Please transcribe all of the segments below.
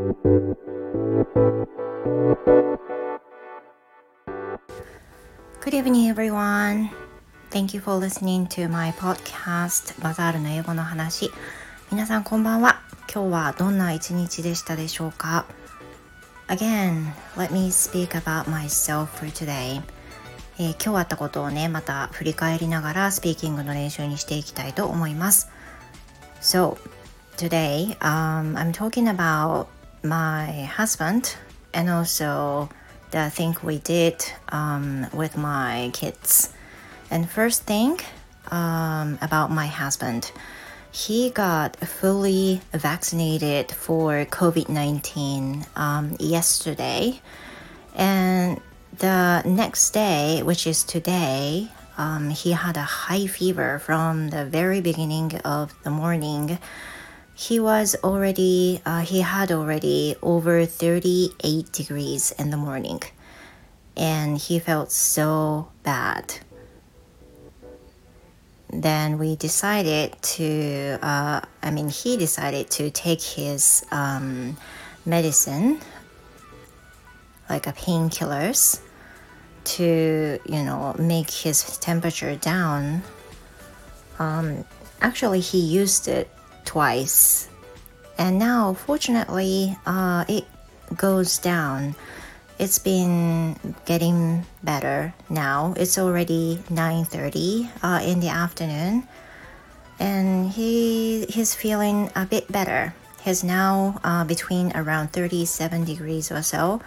Good evening, everyone. Thank you for listening to my podcast バザールの英語の話。皆さんこんばんは。今日はどんな一日でしたでしょうか Again, let me speak about myself for today. えー、今日あったことをね、また振り返りながらスピーキングの練習にしていきたいと思います。So, today, um, I'm talking about my husband and also the thing we did um, with my kids. And first thing um, about my husband, he got fully vaccinated for COVID 19 um, yesterday. And the next day, which is today, um, he had a high fever from the very beginning of the morning. He was already, uh, he had already over 38 degrees in the morning. And he felt so bad. Then we decided to, uh, I mean, he decided to take his um, medicine, like a painkillers, to you know make his temperature down. Um, actually, he used it twice, and now fortunately, uh, it goes down. It's been getting better now. It's already 9:30 uh, in the afternoon, and he he's feeling a bit better. He's now uh, between around 37 degrees or so.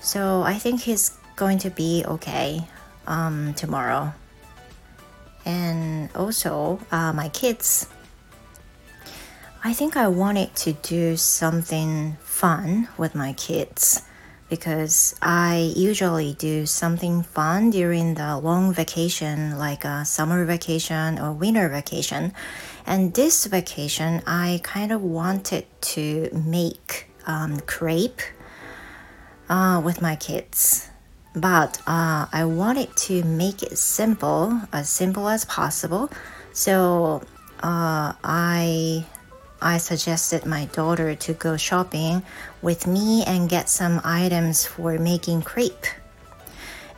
So I think he's going to be okay um, tomorrow. And also, uh, my kids, I think I wanted to do something fun with my kids because I usually do something fun during the long vacation, like a summer vacation or winter vacation. And this vacation, I kind of wanted to make um, crepe uh, with my kids but uh, I wanted to make it simple, as simple as possible. So uh, I I suggested my daughter to go shopping with me and get some items for making crepe.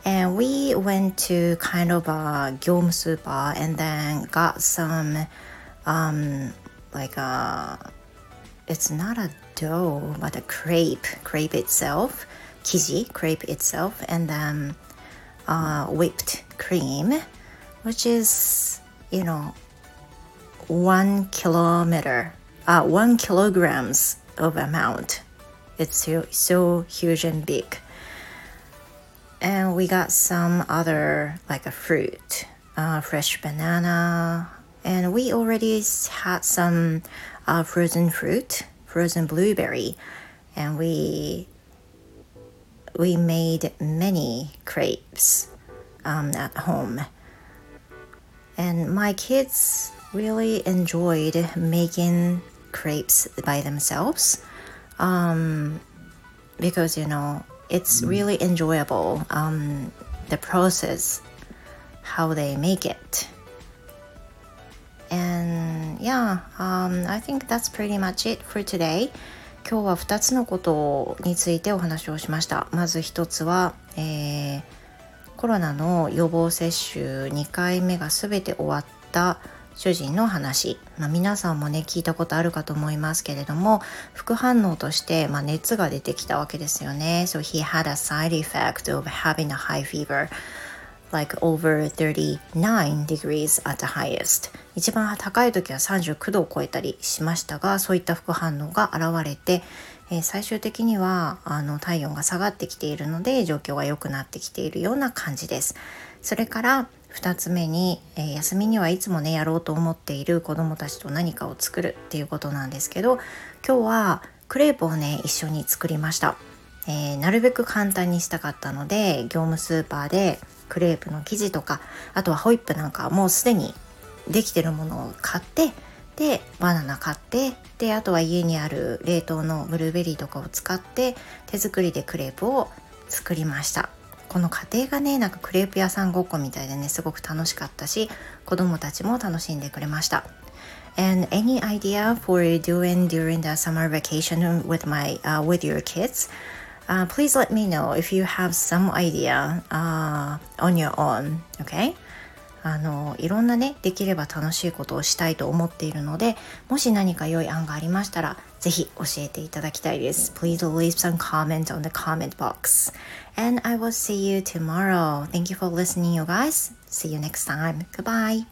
And we went to kind of a Gyomu super and then got some um, like a it's not a dough but a crepe crepe itself 生地 crepe itself and then uh, whipped cream which is you know one kilometer uh, one kilograms of amount. It's so, so huge and big. And we got some other like a fruit uh, fresh banana. And we already had some uh, frozen fruit frozen blueberry. And we we made many crepes um, at home. And my kids really enjoyed making crepes by themselves um, because, you know, it's really enjoyable, um, the process, how they make it. And yeah, um, I think that's pretty much it for today. 今日は2つのことについてお話をしましたまず1つは、えー、コロナの予防接種2回目が全て終わった主人の話、まあ、皆さんもね聞いたことあるかと思いますけれども副反応として、まあ、熱が出てきたわけですよね。So he had a side effect of having a high fever like over 39 degrees at the highest. 一番高い時は39度を超えたりしましたがそういった副反応が現れて、えー、最終的にはあの体温が下がってきているので状況が良くなってきているような感じです。それから2つ目に、えー、休みにはいつもねやろうと思っている子どもたちと何かを作るっていうことなんですけど今日はクレープをね一緒に作りました、えー、なるべく簡単にしたかったので業務スーパーでクレープの生地とかあとはホイップなんかもうすでにできてるものを買ってでバナナ買ってであとは家にある冷凍のブルーベリーとかを使って手作りでクレープを作りました。この過程がねなんかクレープ屋さんごっこみたいでねすごく楽しかったし子供たちも楽しんでくれました and any idea for doing during the summer vacation with my uh, with your kids uh, please let me know if you have some idea uh, on your own okay あのいろんなねできれば楽しいことをしたいと思っているのでもし何か良い案がありましたらぜひ教えていただきたいです Please leave some comment on the comment box and I will see you tomorrow Thank you for listening you guys See you next time Goodbye